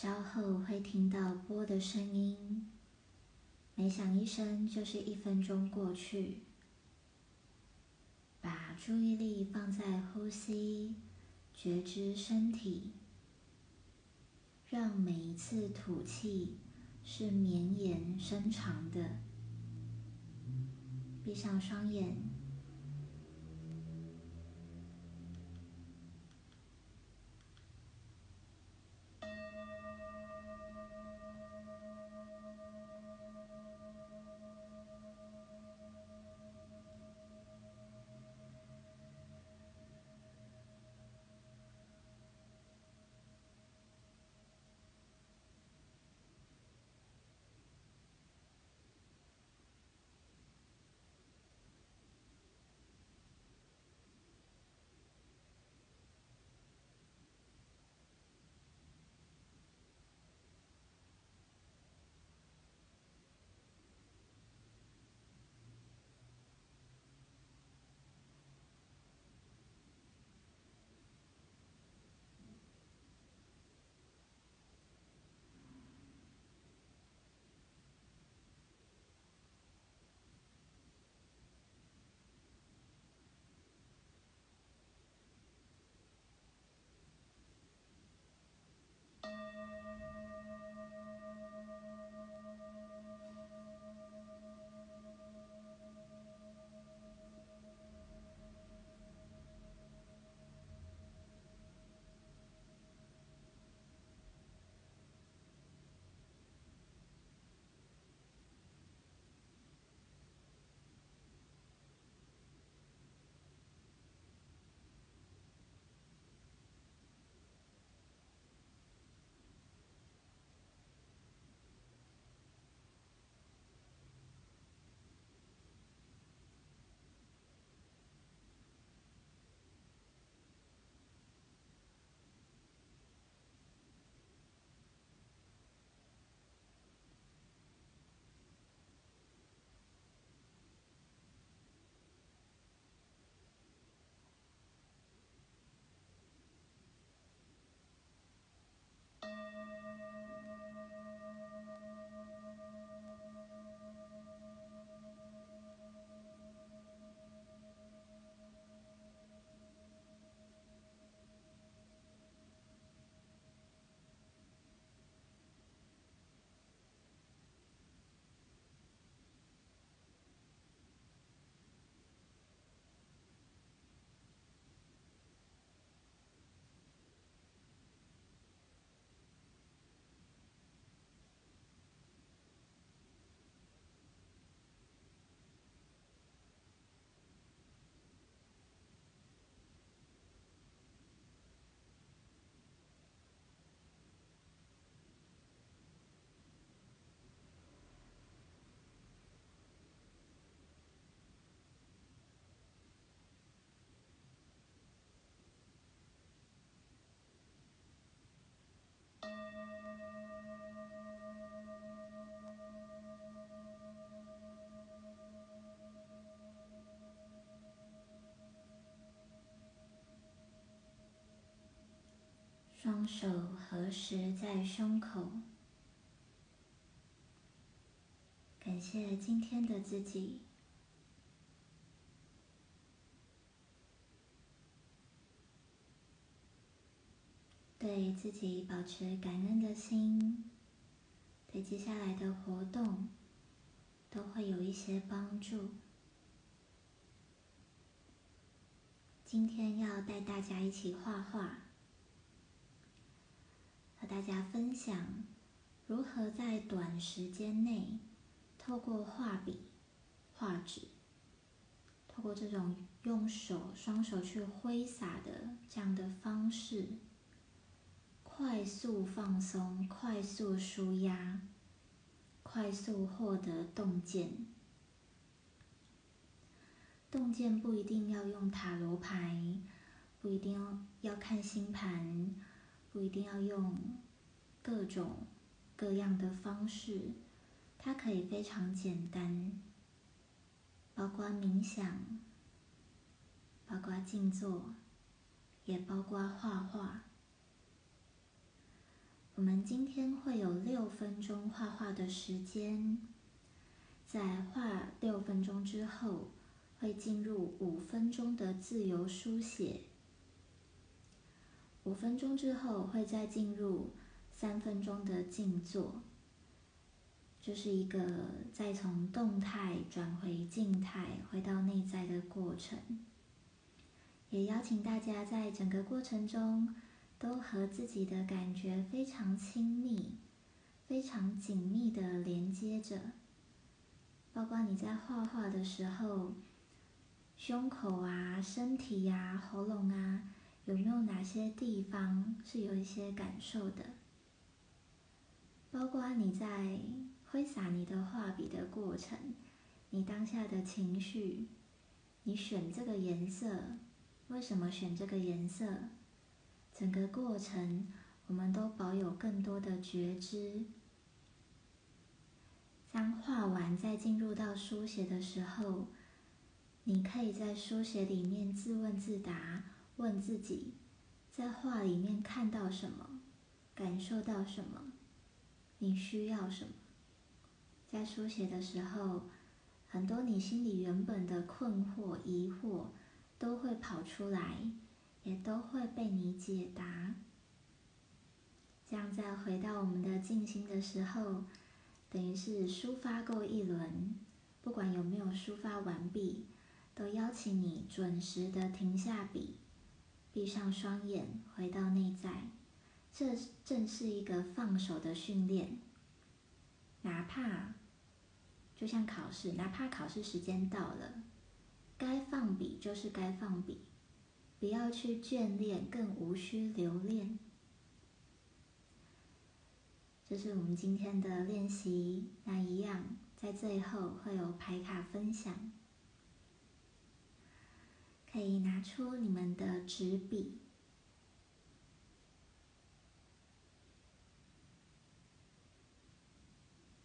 稍后会听到波的声音，每响一声就是一分钟过去。把注意力放在呼吸，觉知身体，让每一次吐气是绵延伸长的。闭上双眼。手合十在胸口，感谢今天的自己，对自己保持感恩的心，对接下来的活动都会有一些帮助。今天要带大家一起画画。和大家分享如何在短时间内，透过画笔、画纸，透过这种用手双手去挥洒的这样的方式，快速放松、快速舒压、快速获得洞见。洞见不一定要用塔罗牌，不一定要要看星盘。不一定要用各种各样的方式，它可以非常简单，包括冥想，包括静坐，也包括画画。我们今天会有六分钟画画的时间，在画六分钟之后，会进入五分钟的自由书写。五分钟之后，会再进入三分钟的静坐，就是一个再从动态转回静态，回到内在的过程。也邀请大家在整个过程中，都和自己的感觉非常亲密、非常紧密的连接着。包括你在画画的时候，胸口啊、身体呀、喉咙啊。有没有哪些地方是有一些感受的？包括你在挥洒你的画笔的过程，你当下的情绪，你选这个颜色，为什么选这个颜色？整个过程，我们都保有更多的觉知。当画完再进入到书写的时候，你可以在书写里面自问自答。问自己，在画里面看到什么，感受到什么，你需要什么？在书写的时候，很多你心里原本的困惑、疑惑都会跑出来，也都会被你解答。这样再回到我们的静心的时候，等于是抒发够一轮，不管有没有抒发完毕，都邀请你准时的停下笔。闭上双眼，回到内在，这正是一个放手的训练。哪怕就像考试，哪怕考试时间到了，该放笔就是该放笔，不要去眷恋，更无需留恋。这是我们今天的练习，那一样在最后会有牌卡分享。可以拿出你们的纸笔，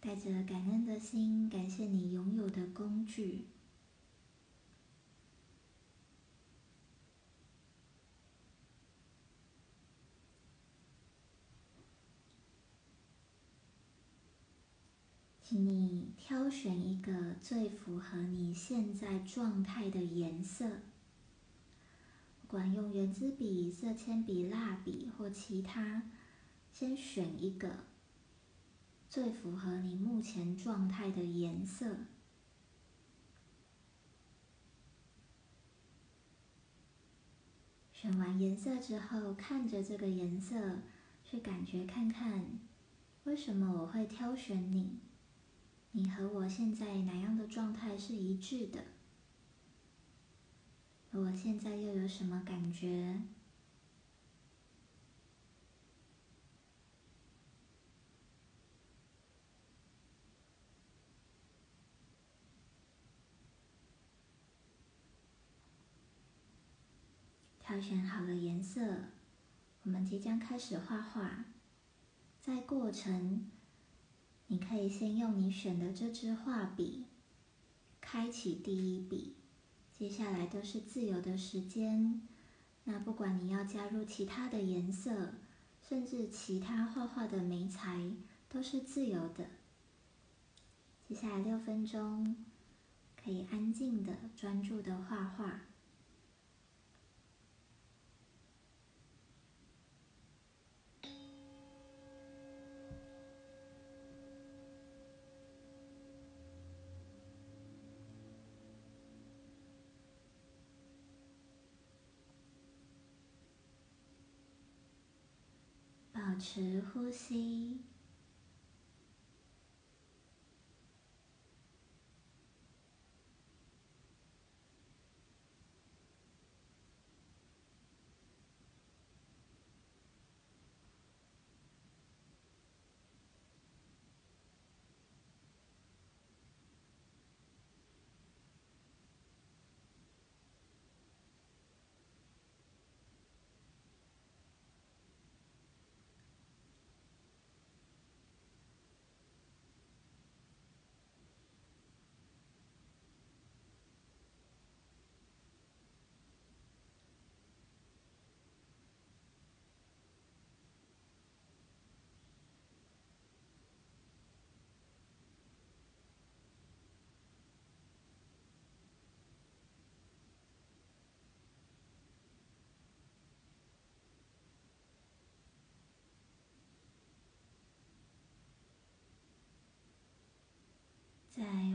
带着感恩的心，感谢你拥有的工具。请你挑选一个最符合你现在状态的颜色。管用圆珠笔、色铅笔、蜡笔或其他，先选一个最符合你目前状态的颜色。选完颜色之后，看着这个颜色，去感觉看看，为什么我会挑选你？你和我现在哪样的状态是一致的？我现在又有什么感觉？挑选好了颜色，我们即将开始画画。在过程，你可以先用你选的这支画笔，开启第一笔。接下来都是自由的时间，那不管你要加入其他的颜色，甚至其他画画的眉材，都是自由的。接下来六分钟，可以安静的、专注的画画。保持呼吸。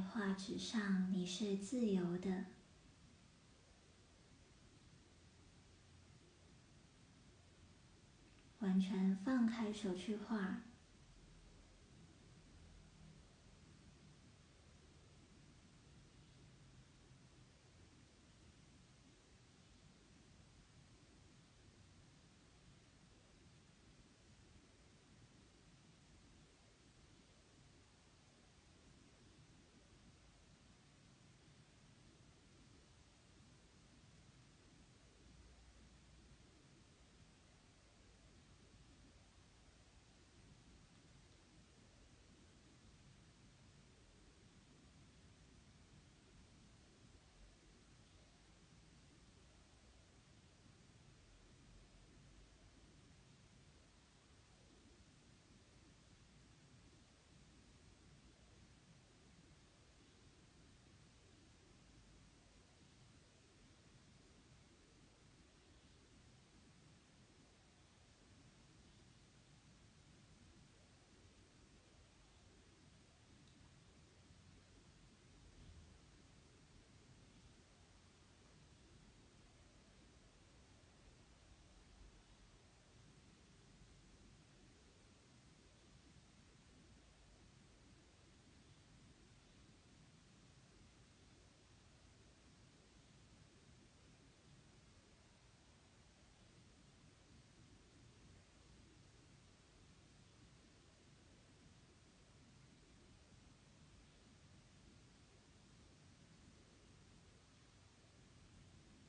画纸上，你是自由的，完全放开手去画。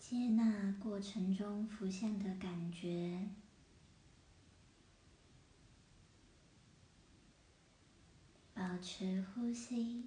接纳过程中浮现的感觉，保持呼吸。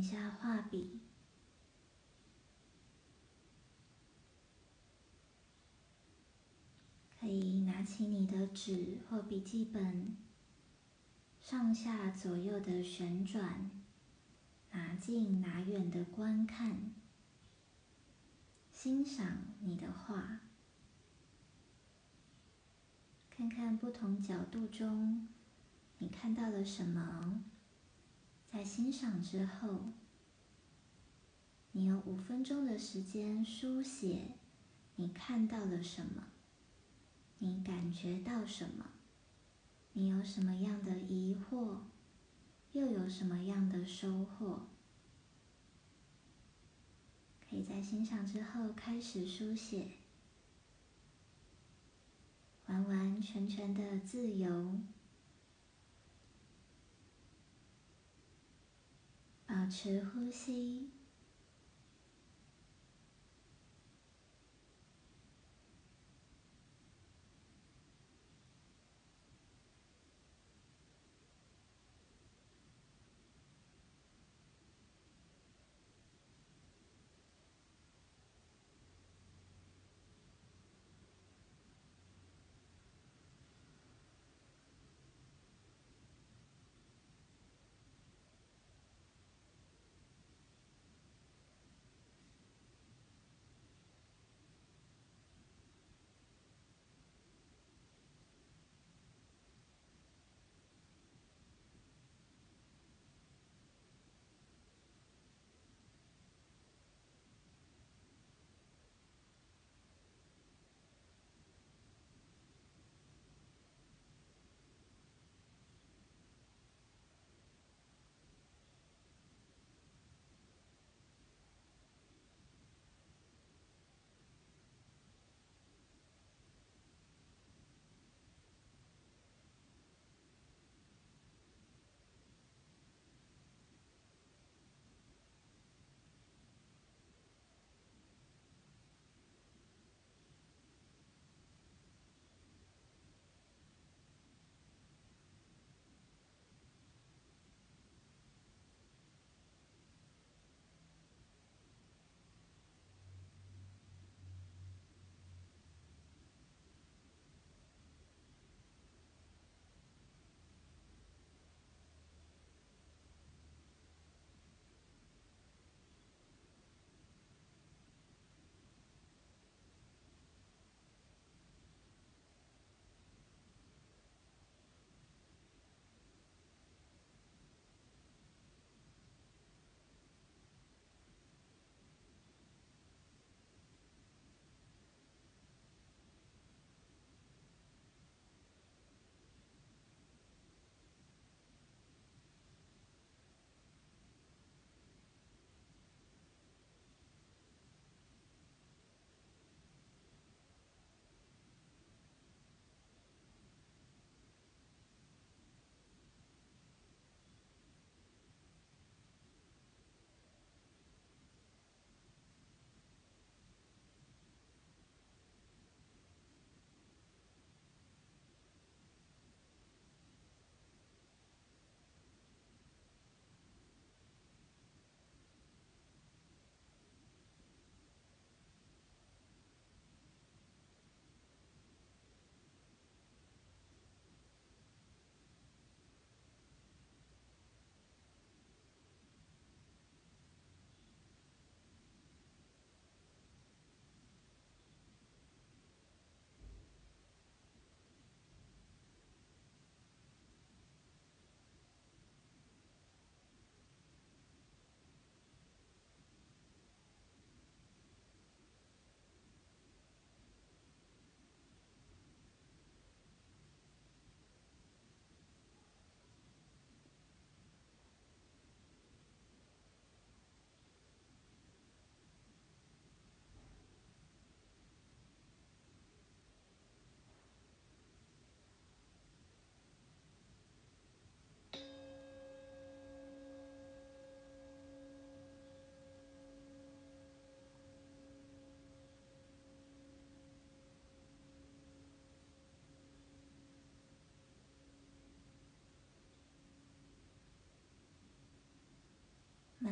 一下，画笔可以拿起你的纸或笔记本，上下左右的旋转，拿近拿远的观看，欣赏你的画，看看不同角度中你看到了什么。在欣赏之后，你有五分钟的时间书写你看到了什么，你感觉到什么，你有什么样的疑惑，又有什么样的收获？可以在欣赏之后开始书写，完完全全的自由。保持呼吸。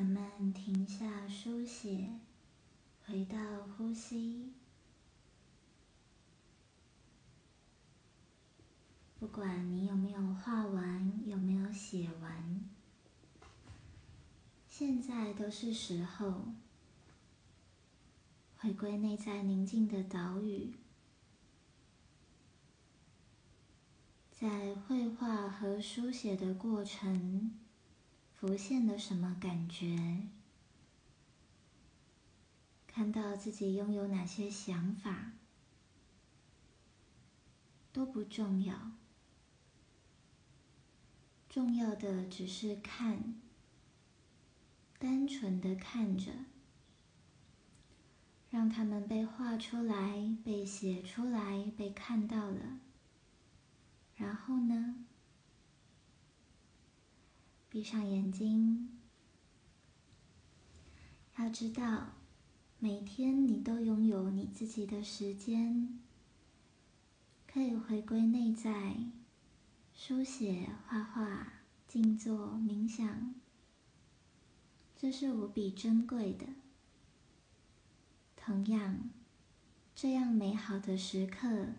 慢慢停下书写，回到呼吸。不管你有没有画完，有没有写完，现在都是时候回归内在宁静的岛屿，在绘画和书写的过程，浮现了什么感觉？看到自己拥有哪些想法，都不重要。重要的只是看，单纯的看着，让他们被画出来、被写出来、被看到了。然后呢，闭上眼睛，要知道，每天你都拥有你自己的时间，可以回归内在。书写、画画、静坐、冥想，这是无比珍贵的。同样，这样美好的时刻，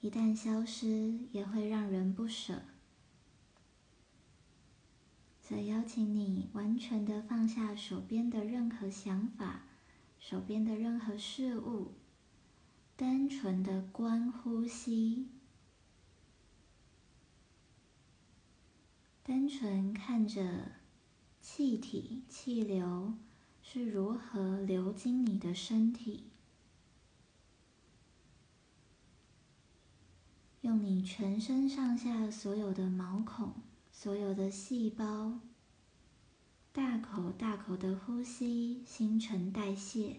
一旦消失，也会让人不舍。所以，邀请你完全的放下手边的任何想法，手边的任何事物，单纯的观呼吸。单纯看着气体、气流是如何流经你的身体，用你全身上下所有的毛孔、所有的细胞，大口大口的呼吸，新陈代谢。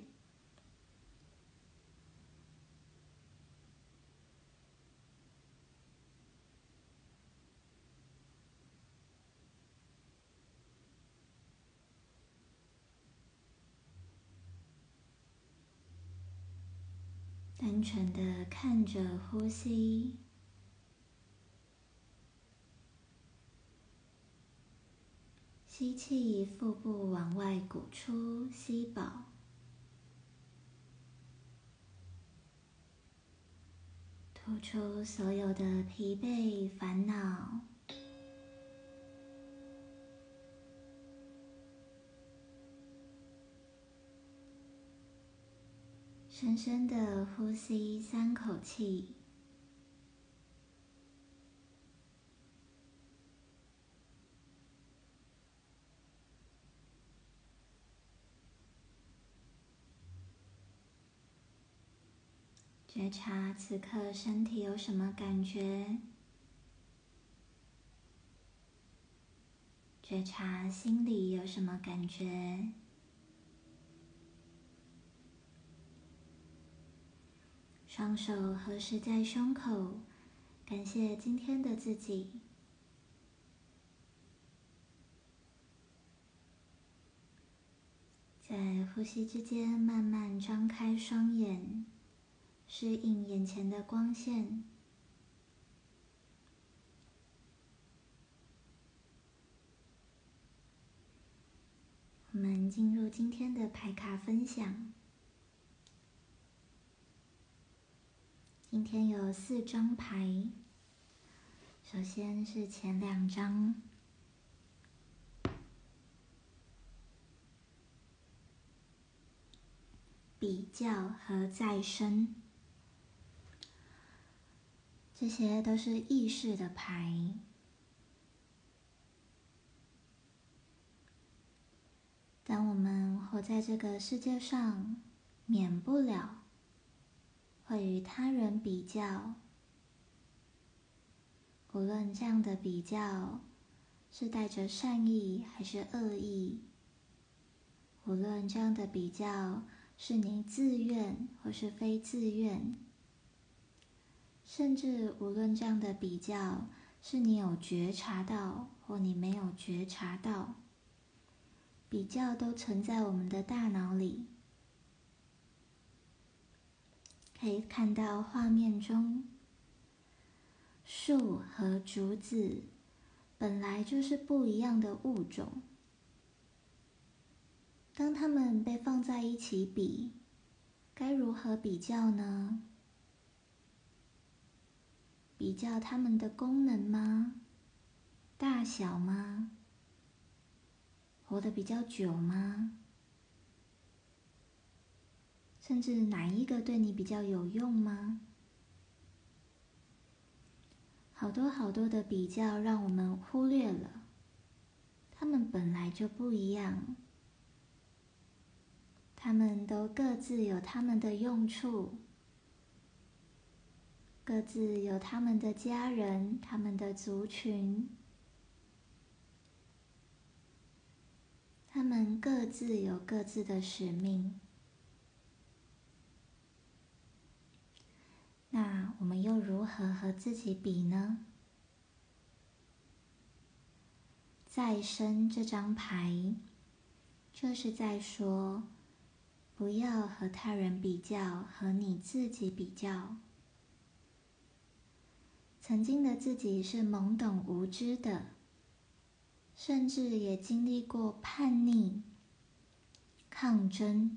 单纯的看着呼吸，吸气，腹部往外鼓出，吸饱，吐出所有的疲惫、烦恼。深深的呼吸三口气，觉察此刻身体有什么感觉，觉察心里有什么感觉。双手合十在胸口，感谢今天的自己。在呼吸之间，慢慢张开双眼，适应眼前的光线。我们进入今天的牌卡分享。今天有四张牌，首先是前两张，比较和再生，这些都是意识的牌。当我们活在这个世界上，免不了。会与他人比较，无论这样的比较是带着善意还是恶意，无论这样的比较是你自愿或是非自愿，甚至无论这样的比较是你有觉察到或你没有觉察到，比较都存在我们的大脑里。可以看到画面中，树和竹子本来就是不一样的物种。当它们被放在一起比，该如何比较呢？比较它们的功能吗？大小吗？活得比较久吗？甚至哪一个对你比较有用吗？好多好多的比较，让我们忽略了，他们本来就不一样，他们都各自有他们的用处，各自有他们的家人、他们的族群，他们各自有各自的使命。那我们又如何和自己比呢？再生这张牌，就是在说，不要和他人比较，和你自己比较。曾经的自己是懵懂无知的，甚至也经历过叛逆、抗争，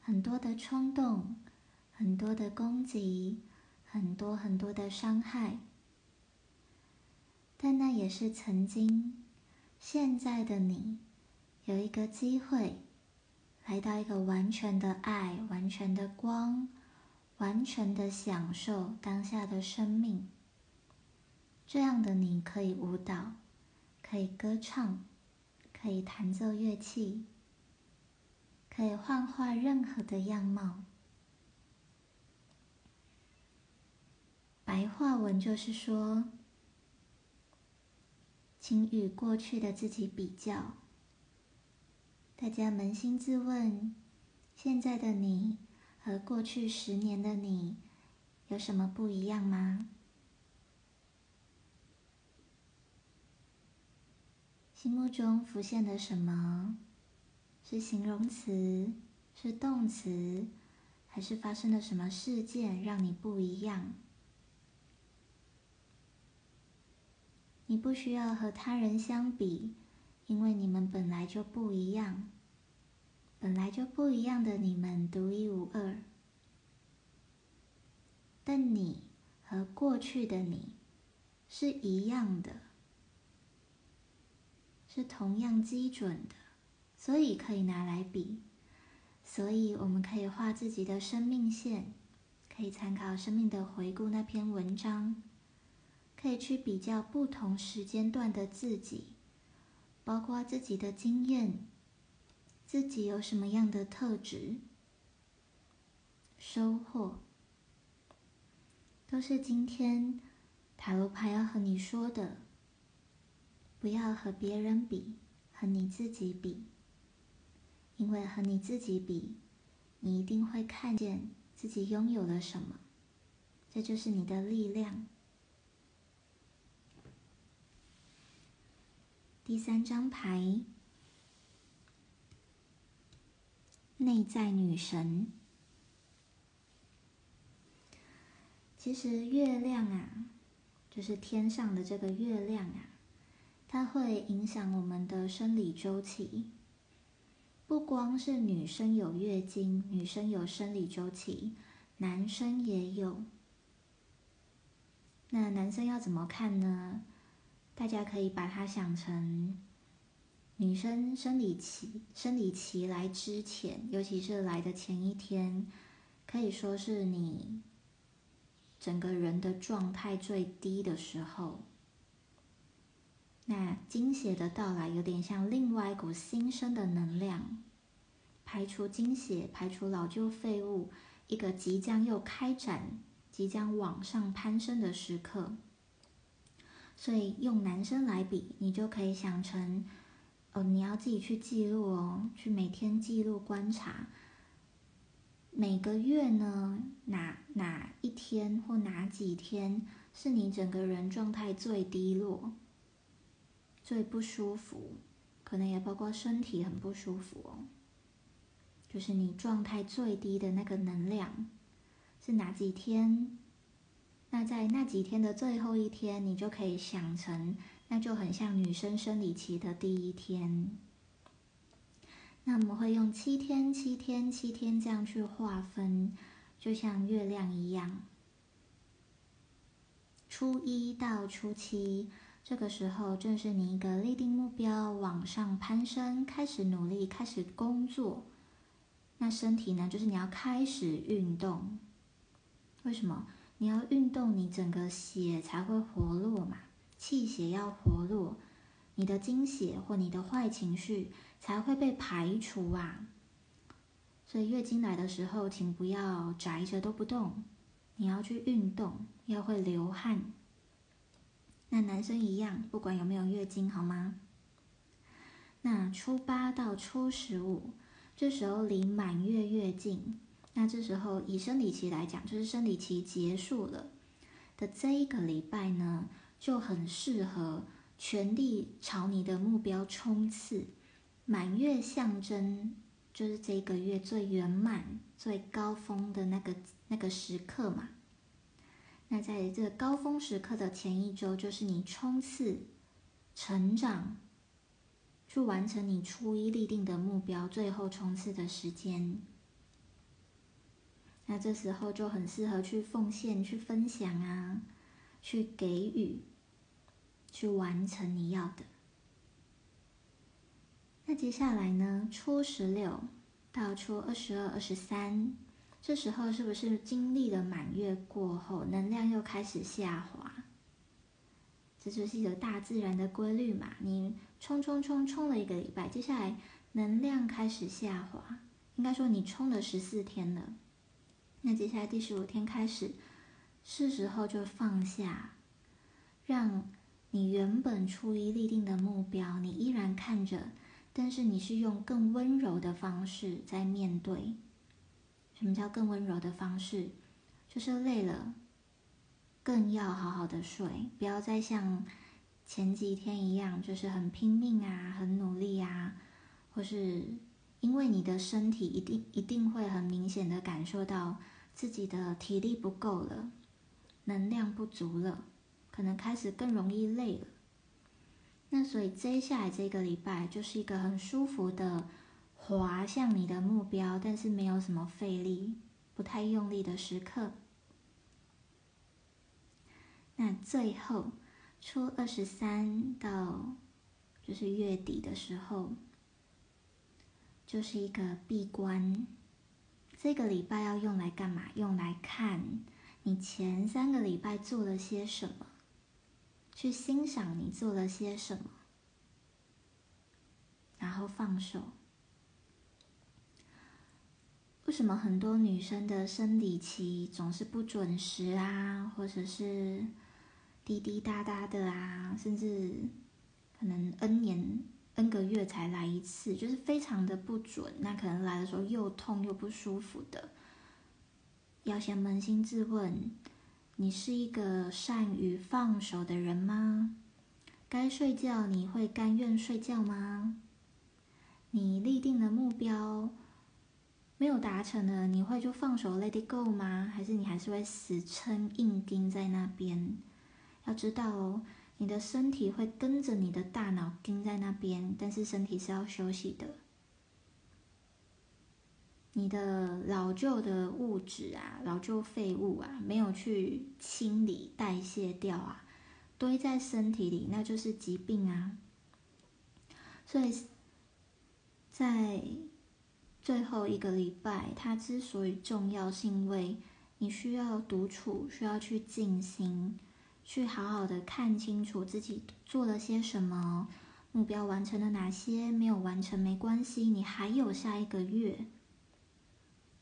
很多的冲动。很多的攻击，很多很多的伤害，但那也是曾经。现在的你有一个机会，来到一个完全的爱、完全的光、完全的享受当下的生命。这样的你可以舞蹈，可以歌唱，可以弹奏乐器，可以幻化任何的样貌。白话文就是说，请与过去的自己比较。大家扪心自问：现在的你和过去十年的你有什么不一样吗？心目中浮现的什么？是形容词？是动词？还是发生了什么事件让你不一样？你不需要和他人相比，因为你们本来就不一样。本来就不一样的你们独一无二。但你和过去的你是一样的，是同样基准的，所以可以拿来比。所以我们可以画自己的生命线，可以参考《生命的回顾》那篇文章。可以去比较不同时间段的自己，包括自己的经验，自己有什么样的特质、收获，都是今天塔罗牌要和你说的。不要和别人比，和你自己比，因为和你自己比，你一定会看见自己拥有了什么，这就是你的力量。第三张牌，内在女神。其实月亮啊，就是天上的这个月亮啊，它会影响我们的生理周期。不光是女生有月经，女生有生理周期，男生也有。那男生要怎么看呢？大家可以把它想成，女生生理期生理期来之前，尤其是来的前一天，可以说是你整个人的状态最低的时候。那经血的到来有点像另外一股新生的能量，排除经血，排除老旧废物，一个即将又开展、即将往上攀升的时刻。所以用男生来比，你就可以想成，哦，你要自己去记录哦，去每天记录观察，每个月呢，哪哪一天或哪几天是你整个人状态最低落、最不舒服，可能也包括身体很不舒服哦，就是你状态最低的那个能量是哪几天？那在那几天的最后一天，你就可以想成，那就很像女生生理期的第一天。那我们会用七天、七天、七天这样去划分，就像月亮一样。初一到初七，这个时候正是你一个立定目标、往上攀升、开始努力、开始工作。那身体呢，就是你要开始运动。为什么？你要运动，你整个血才会活络嘛，气血要活络，你的精血或你的坏情绪才会被排除啊。所以月经来的时候，请不要宅着都不动，你要去运动，要会流汗。那男生一样，不管有没有月经，好吗？那初八到初十五，这时候离满月越近。那这时候以生理期来讲，就是生理期结束了的这一个礼拜呢，就很适合全力朝你的目标冲刺。满月象征就是这个月最圆满、最高峰的那个那个时刻嘛。那在这高峰时刻的前一周，就是你冲刺、成长、去完成你初一立定的目标、最后冲刺的时间。那这时候就很适合去奉献、去分享啊，去给予，去完成你要的。那接下来呢？初十六到初二十二、二十三，这时候是不是经历了满月过后，能量又开始下滑？这就是一个大自然的规律嘛。你冲冲冲冲了一个礼拜，接下来能量开始下滑，应该说你冲了十四天了。那接下来第十五天开始，是时候就放下，让你原本出于立定的目标，你依然看着，但是你是用更温柔的方式在面对。什么叫更温柔的方式？就是累了，更要好好的睡，不要再像前几天一样，就是很拼命啊，很努力啊，或是。因为你的身体一定一定会很明显的感受到自己的体力不够了，能量不足了，可能开始更容易累了。那所以接下来这个礼拜就是一个很舒服的滑向你的目标，但是没有什么费力、不太用力的时刻。那最后初二十三到就是月底的时候。就是一个闭关，这个礼拜要用来干嘛？用来看你前三个礼拜做了些什么，去欣赏你做了些什么，然后放手。为什么很多女生的生理期总是不准时啊，或者是滴滴答答的啊，甚至可能 N 年？N 个月才来一次，就是非常的不准。那可能来的时候又痛又不舒服的。要先扪心自问：你是一个善于放手的人吗？该睡觉你会甘愿睡觉吗？你立定的目标没有达成的，你会就放手 Let it go 吗？还是你还是会死撑硬盯在那边？要知道哦。你的身体会跟着你的大脑盯在那边，但是身体是要休息的。你的老旧的物质啊，老旧废物啊，没有去清理代谢掉啊，堆在身体里，那就是疾病啊。所以，在最后一个礼拜，它之所以重要，是因为你需要独处，需要去静心。去好好的看清楚自己做了些什么，目标完成了哪些，没有完成没关系，你还有下一个月。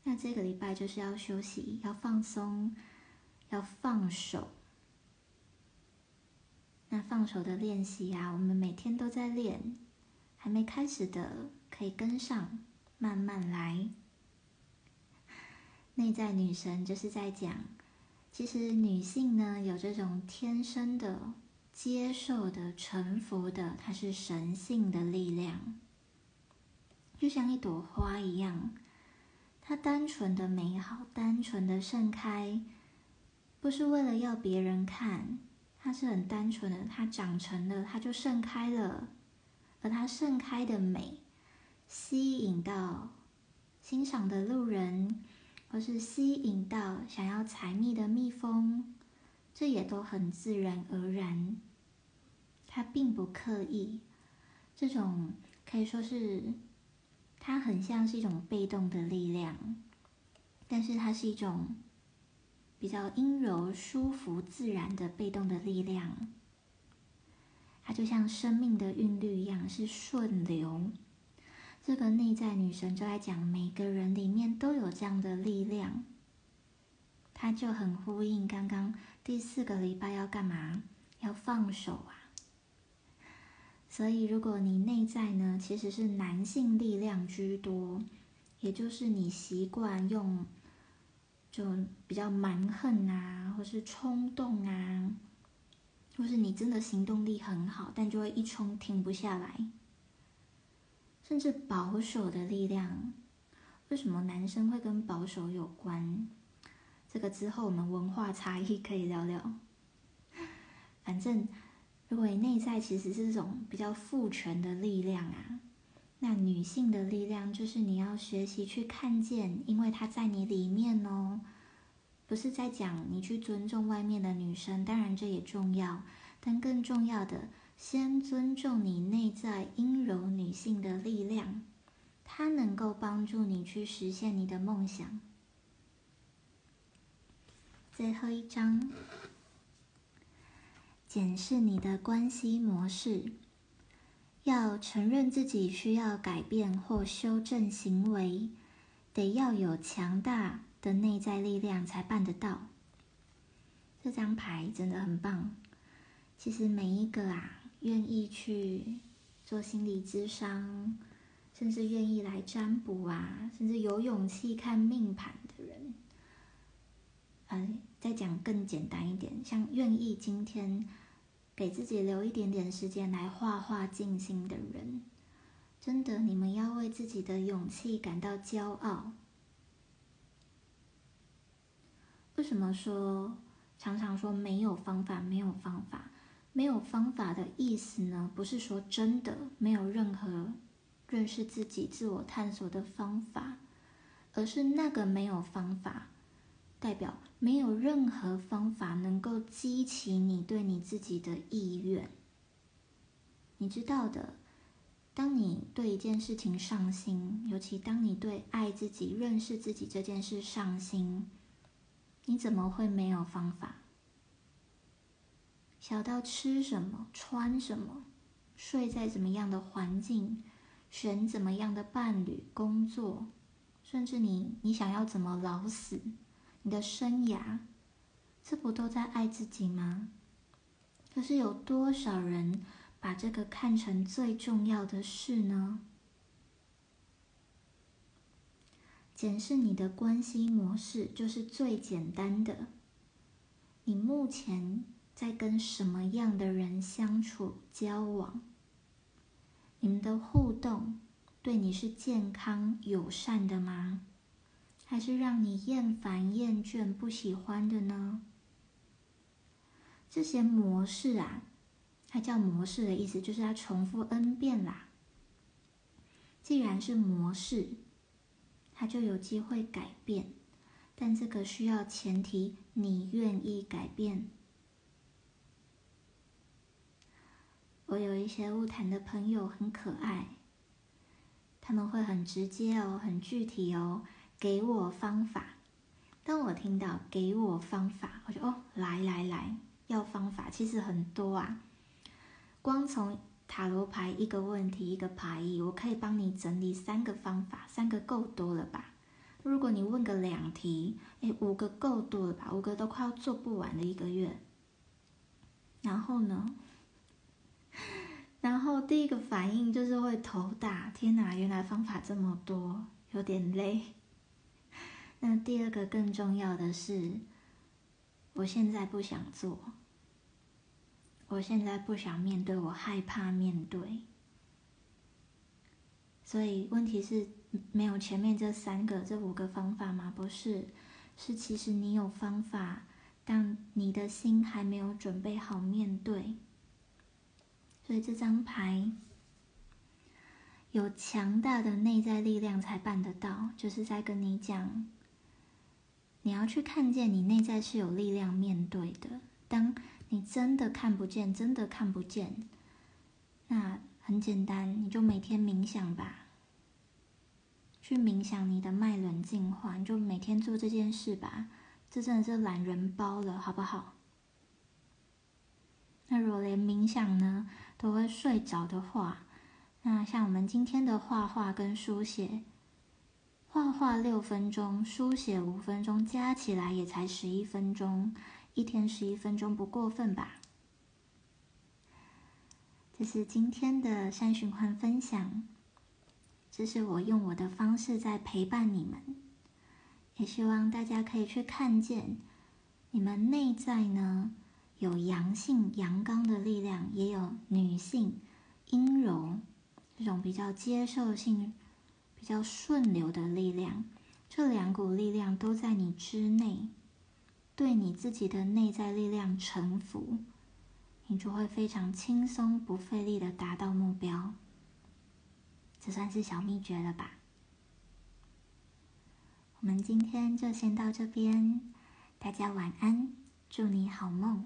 那这个礼拜就是要休息，要放松，要放手。那放手的练习啊，我们每天都在练，还没开始的可以跟上，慢慢来。内在女神就是在讲。其实女性呢，有这种天生的接受的、臣服的，它是神性的力量，就像一朵花一样，它单纯的美好，单纯的盛开，不是为了要别人看，它是很单纯的，它长成了，它就盛开了，而它盛开的美，吸引到欣赏的路人。或是吸引到想要采蜜的蜜蜂，这也都很自然而然，它并不刻意。这种可以说是，它很像是一种被动的力量，但是它是一种比较阴柔、舒服、自然的被动的力量。它就像生命的韵律一样，是顺流。这个内在女神就在讲，每个人里面都有这样的力量。它就很呼应刚刚第四个礼拜要干嘛？要放手啊！所以，如果你内在呢，其实是男性力量居多，也就是你习惯用，就比较蛮横啊，或是冲动啊，或是你真的行动力很好，但就会一冲停不下来，甚至保守的力量。为什么男生会跟保守有关？这个之后我们文化差异可以聊聊。反正。如果你内在其实是这种比较父权的力量啊，那女性的力量就是你要学习去看见，因为它在你里面哦。不是在讲你去尊重外面的女生，当然这也重要，但更重要的，先尊重你内在阴柔女性的力量，它能够帮助你去实现你的梦想。最后一章。检视你的关系模式，要承认自己需要改变或修正行为，得要有强大的内在力量才办得到。这张牌真的很棒。其实每一个啊，愿意去做心理咨商，甚至愿意来占卜啊，甚至有勇气看命盘的人，嗯，再讲更简单一点，像愿意今天。给自己留一点点时间来画画静心的人，真的，你们要为自己的勇气感到骄傲。为什么说常常说没有方法？没有方法，没有方法的意思呢？不是说真的没有任何认识自己、自我探索的方法，而是那个没有方法。代表没有任何方法能够激起你对你自己的意愿。你知道的，当你对一件事情上心，尤其当你对爱自己、认识自己这件事上心，你怎么会没有方法？小到吃什么、穿什么、睡在怎么样的环境、选怎么样的伴侣、工作，甚至你你想要怎么老死。你的生涯，这不都在爱自己吗？可是有多少人把这个看成最重要的事呢？检视你的关系模式，就是最简单的。你目前在跟什么样的人相处交往？你们的互动对你是健康友善的吗？还是让你厌烦、厌倦、不喜欢的呢？这些模式啊，它叫模式的意思，就是它重复 n 遍啦。既然是模式，它就有机会改变，但这个需要前提，你愿意改变。我有一些物谈的朋友很可爱，他们会很直接哦，很具体哦。给我方法。当我听到“给我方法”，我就哦，来来来，要方法。其实很多啊，光从塔罗牌一个问题一个牌意，我可以帮你整理三个方法，三个够多了吧？如果你问个两题，哎，五个够多了吧？五个都快要做不完的一个月。然后呢？然后第一个反应就是会头大，天哪，原来方法这么多，有点累。那第二个更重要的是，我现在不想做，我现在不想面对，我害怕面对。所以问题是没有前面这三个、这五个方法吗？不是，是其实你有方法，但你的心还没有准备好面对。所以这张牌有强大的内在力量才办得到，就是在跟你讲。你要去看见你内在是有力量面对的，当你真的看不见，真的看不见，那很简单，你就每天冥想吧。去冥想你的脉轮净化，你就每天做这件事吧。这真的是懒人包了，好不好？那如果连冥想呢都会睡着的话，那像我们今天的画画跟书写，画画六分钟，书写五分钟，加起来也才十一分钟，一天十一分钟不过分吧？这是今天的三循环分享。这是我用我的方式在陪伴你们，也希望大家可以去看见，你们内在呢有阳性阳刚的力量，也有女性阴柔这种比较接受性、比较顺流的力量。这两股力量都在你之内，对你自己的内在力量臣服，你就会非常轻松、不费力的达到目标。这算是小秘诀了吧？我们今天就先到这边，大家晚安，祝你好梦。